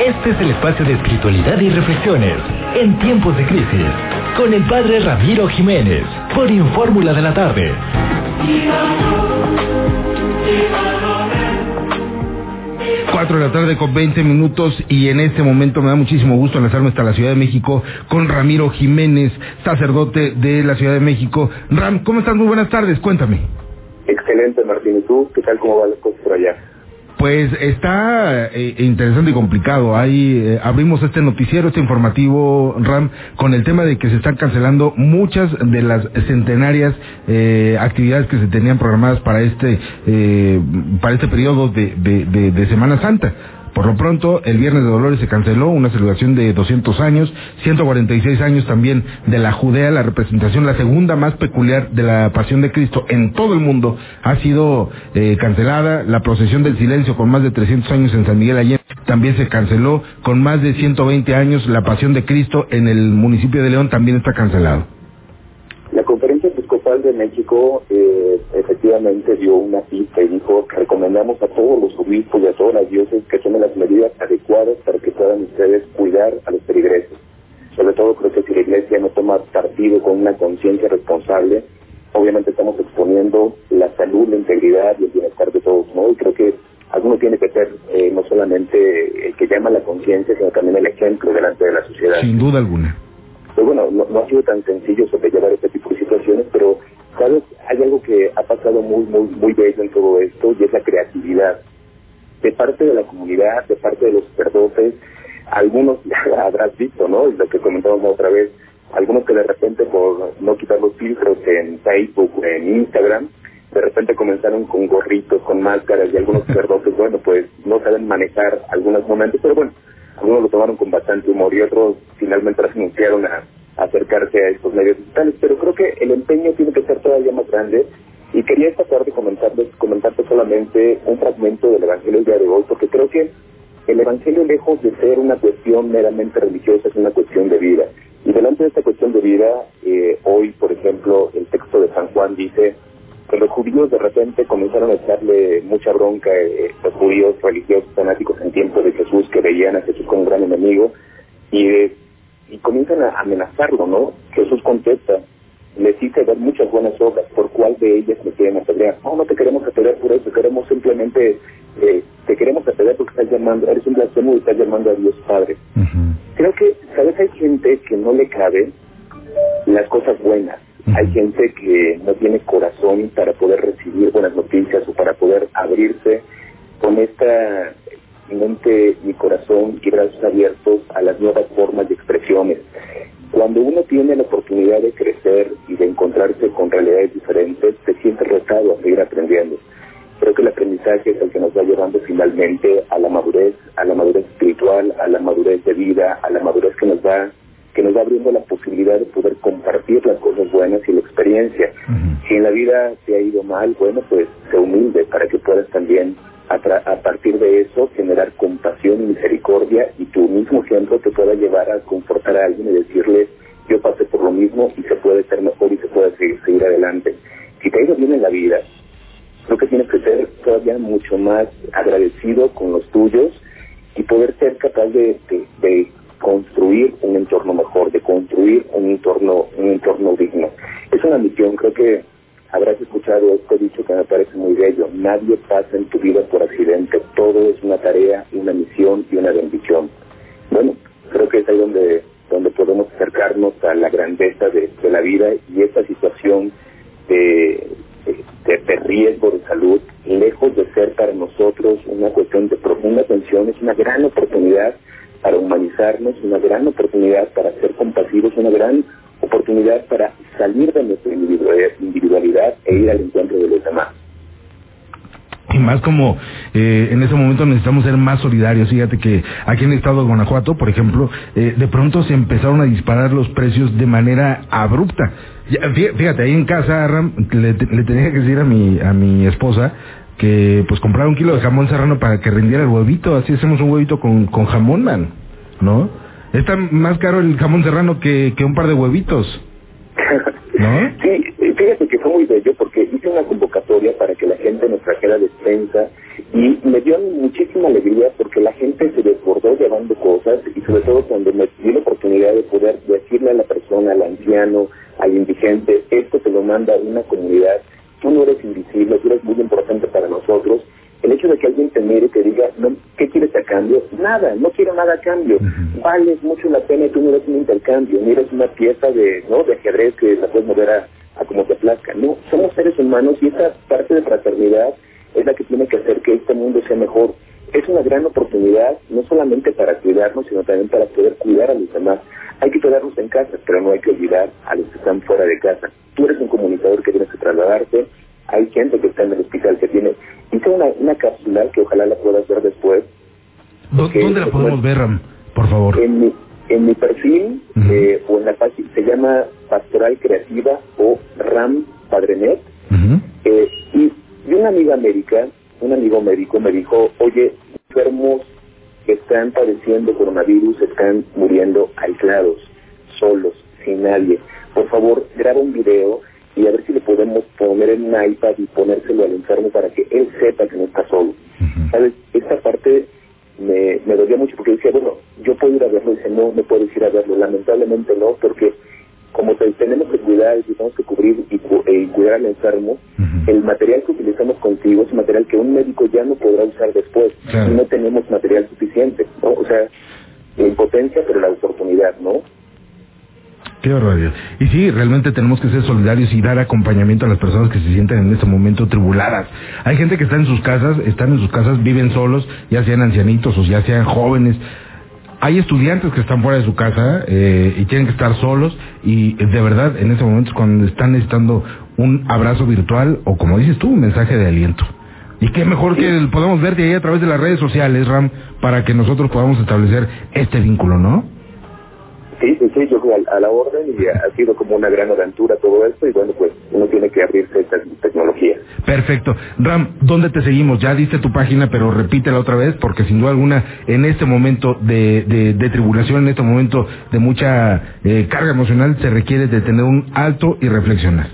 Este es el espacio de espiritualidad y reflexiones en tiempos de crisis con el Padre Ramiro Jiménez por Infórmula de la Tarde. Cuatro de la tarde con 20 minutos y en este momento me da muchísimo gusto enlazarme hasta la Ciudad de México con Ramiro Jiménez, sacerdote de la Ciudad de México. Ram, ¿cómo estás? Muy buenas tardes, cuéntame. Excelente, Martín. ¿Y tú? ¿Qué tal? ¿Cómo va las cosas por allá? Pues está eh, interesante y complicado. Ahí eh, abrimos este noticiero, este informativo, Ram, con el tema de que se están cancelando muchas de las centenarias eh, actividades que se tenían programadas para este para este periodo de, de, de Semana Santa. Por lo pronto, el Viernes de Dolores se canceló, una celebración de 200 años, 146 años también de la Judea, la representación, la segunda más peculiar de la Pasión de Cristo en todo el mundo, ha sido eh, cancelada. La procesión del silencio con más de 300 años en San Miguel Allende también se canceló, con más de 120 años la Pasión de Cristo en el municipio de León también está cancelado. Episcopal de México eh, efectivamente dio una cita y dijo que recomendamos a todos los obispos y a todas las dioses que tomen las medidas adecuadas para que puedan ustedes cuidar a los peregrinos. Sobre todo creo que si la Iglesia no toma partido con una conciencia responsable, obviamente estamos exponiendo la salud, la integridad y el bienestar de todos, ¿no? Y creo que alguno tiene que ser eh, no solamente el que llama la conciencia, sino también el ejemplo delante de la sociedad. Sin duda alguna. Pues bueno, no, no ha sido tan sencillo sobrellevar este tipo situaciones, pero sabes, hay algo que ha pasado muy, muy, muy bello en todo esto y es la creatividad de parte de la comunidad, de parte de los sacerdotes. Algunos habrás visto, ¿no? Lo que comentábamos otra vez, algunos que de repente por no quitar los filtros en Facebook, en Instagram, de repente comenzaron con gorritos, con máscaras y algunos sacerdotes, bueno, pues no saben manejar algunos momentos, pero bueno, algunos lo tomaron con bastante humor y otros finalmente renunciaron a acercarse a estos medios digitales, pero creo que el empeño tiene que ser todavía más grande y quería esta tarde comentarles, comentarte solamente un fragmento del Evangelio del día de hoy, porque creo que el Evangelio lejos de ser una cuestión meramente religiosa es una cuestión de vida. Y delante de esta cuestión de vida, eh, hoy, por ejemplo, el texto de San Juan dice que los judíos de repente comenzaron a echarle mucha bronca, eh, los judíos religiosos fanáticos en tiempos de Jesús que veían a Jesús como un gran enemigo y, eh, y comienzan a amenazarlo, ¿no? Jesús contesta, les hice ver muchas buenas obras, ¿por cuál de ellas me quieren apedrear? No, no te queremos apedrear por eso, queremos simplemente, eh, te queremos apedrear porque estás llamando, eres un blasfemo y estás llamando a Dios Padre. Uh -huh. Creo que, ¿sabes? Hay gente que no le cabe las cosas buenas. Uh -huh. Hay gente que no tiene corazón para poder recibir buenas noticias o para poder abrirse con esta mente y corazón y brazos abiertos a las nuevas formas de expresiones. Cuando uno tiene la oportunidad de crecer y de encontrarse con realidades diferentes, se siente retado a seguir aprendiendo. Creo que el aprendizaje es el que nos va llevando finalmente a la madurez, a la madurez espiritual, a la madurez de vida, a la madurez que nos va que nos va abriendo la posibilidad de poder compartir las cosas buenas y la experiencia. Uh -huh. Si en la vida te ha ido mal, bueno, pues se humilde para que puedas también a, a, partir de eso generar compasión y misericordia y tu mismo ejemplo te pueda llevar a confortar a alguien y decirle puede ser mejor y se puede seguir, seguir adelante. Si te ha ido bien en la vida, creo que tienes que ser todavía mucho más agradecido con los tuyos y poder ser capaz de, de, construir un entorno mejor, de construir un entorno, un entorno digno. Es una misión, creo que habrás escuchado este dicho que me parece muy bello, nadie pasa en tu vida por accidente, todo es una tarea, una misión y una bendición. Bueno, creo que es ahí donde, donde podemos acercarnos a la grandeza de, la vida y esta situación de, de, de, riesgo de salud, lejos de ser para nosotros una cuestión de profunda atención, es una gran oportunidad para humanizarnos, una gran oportunidad para ser compasivos, una gran oportunidad para salir de nuestra individualidad e ir al encuentro de los demás. Y más como eh, en ese momento necesitamos ser más solidarios. Fíjate que aquí en el estado de Guanajuato, por ejemplo, eh, de pronto se empezaron a disparar los precios de manera abrupta. Fíjate, ahí en casa, le tenía que decir a mi, a mi esposa que pues comprar un kilo de jamón serrano para que rindiera el huevito. Así hacemos un huevito con, con jamón, man. ¿No? Está más caro el jamón serrano que, que un par de huevitos. Sí, fíjate que fue muy bello porque hice una convocatoria para que la gente nos trajera despensa y me dio muchísima alegría porque la gente se desbordó llevando cosas y sobre todo cuando me di la oportunidad de poder decirle a la persona, al anciano, al indigente, esto te lo manda una comunidad, tú no eres invisible, tú eres muy importante para nosotros el hecho de que alguien te mire y te diga, no, ¿qué quieres a cambio? Nada, no quiero nada a cambio. Vales mucho la pena y tú no eres un intercambio, ni eres una pieza de, ¿no? de ajedrez que la puedes mover a, a como te plazca. No, somos seres humanos y esa parte de fraternidad es la que tiene que hacer que este mundo sea mejor. Es una gran oportunidad, no solamente para cuidarnos, sino también para poder cuidar a los demás. Hay que quedarnos en casa, pero no hay que olvidar a los que están fuera de casa. Tú eres un comunicador que tienes que trasladarte, hay gente que está en el hospital que tiene hice una, una cápsula que ojalá la puedas ver después. ¿Dónde la podemos ver, Ram? Por favor. En mi, en mi perfil eh, o en la página, se llama Pastoral Creativa o RAM Padrenet. eh, y, y una amiga médica, un amigo médico me dijo, oye, enfermos que están padeciendo coronavirus están muriendo aislados, solos, sin nadie. Por favor, graba un video y a ver si le podemos poner en un iPad y ponérselo al enfermo para que él sepa que no está solo. ¿Sabes? Esta parte me, me dolió mucho porque decía, bueno, yo puedo ir a verlo. Y dice, no, no puedes ir a verlo. Lamentablemente no, porque como tenemos que cuidar y tenemos que cubrir y, eh, cuidar al enfermo, el material que utilizamos contigo es material que un médico ya no podrá usar después. Y no tenemos material suficiente, ¿no? O sea, la impotencia, pero la oportunidad, ¿no? Qué barbaridad. Y sí, realmente tenemos que ser solidarios y dar acompañamiento a las personas que se sienten en este momento tribuladas. Hay gente que está en sus casas, están en sus casas, viven solos, ya sean ancianitos o ya sean jóvenes. Hay estudiantes que están fuera de su casa eh, y tienen que estar solos y de verdad en este momento es cuando están necesitando un abrazo virtual o como dices tú, un mensaje de aliento. Y qué mejor que podamos verte ahí a través de las redes sociales, Ram, para que nosotros podamos establecer este vínculo, ¿no? Sí, sí, sí, yo a, a la orden y ha sido como una gran aventura todo esto y bueno, pues uno tiene que abrirse a esta tecnología. Perfecto. Ram, ¿dónde te seguimos? Ya diste tu página, pero repítela otra vez porque sin duda alguna en este momento de, de, tribulación, en este momento de mucha eh, carga emocional, se requiere de tener un alto y reflexionar.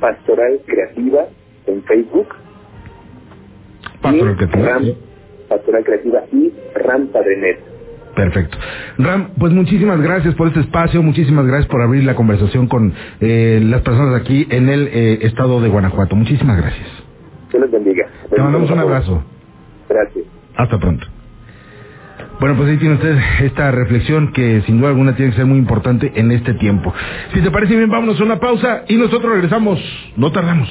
Pastoral Creativa en Facebook. Pastoral Creativa. Pastoral Creativa y Ram Padrenet. Perfecto. Ram, pues muchísimas gracias por este espacio, muchísimas gracias por abrir la conversación con eh, las personas aquí en el eh, estado de Guanajuato. Muchísimas gracias. Que les bendiga. Te mandamos un abrazo. Gracias. Hasta pronto. Bueno, pues ahí tiene usted esta reflexión que sin duda alguna tiene que ser muy importante en este tiempo. Si te parece bien, vámonos a una pausa y nosotros regresamos. No tardamos.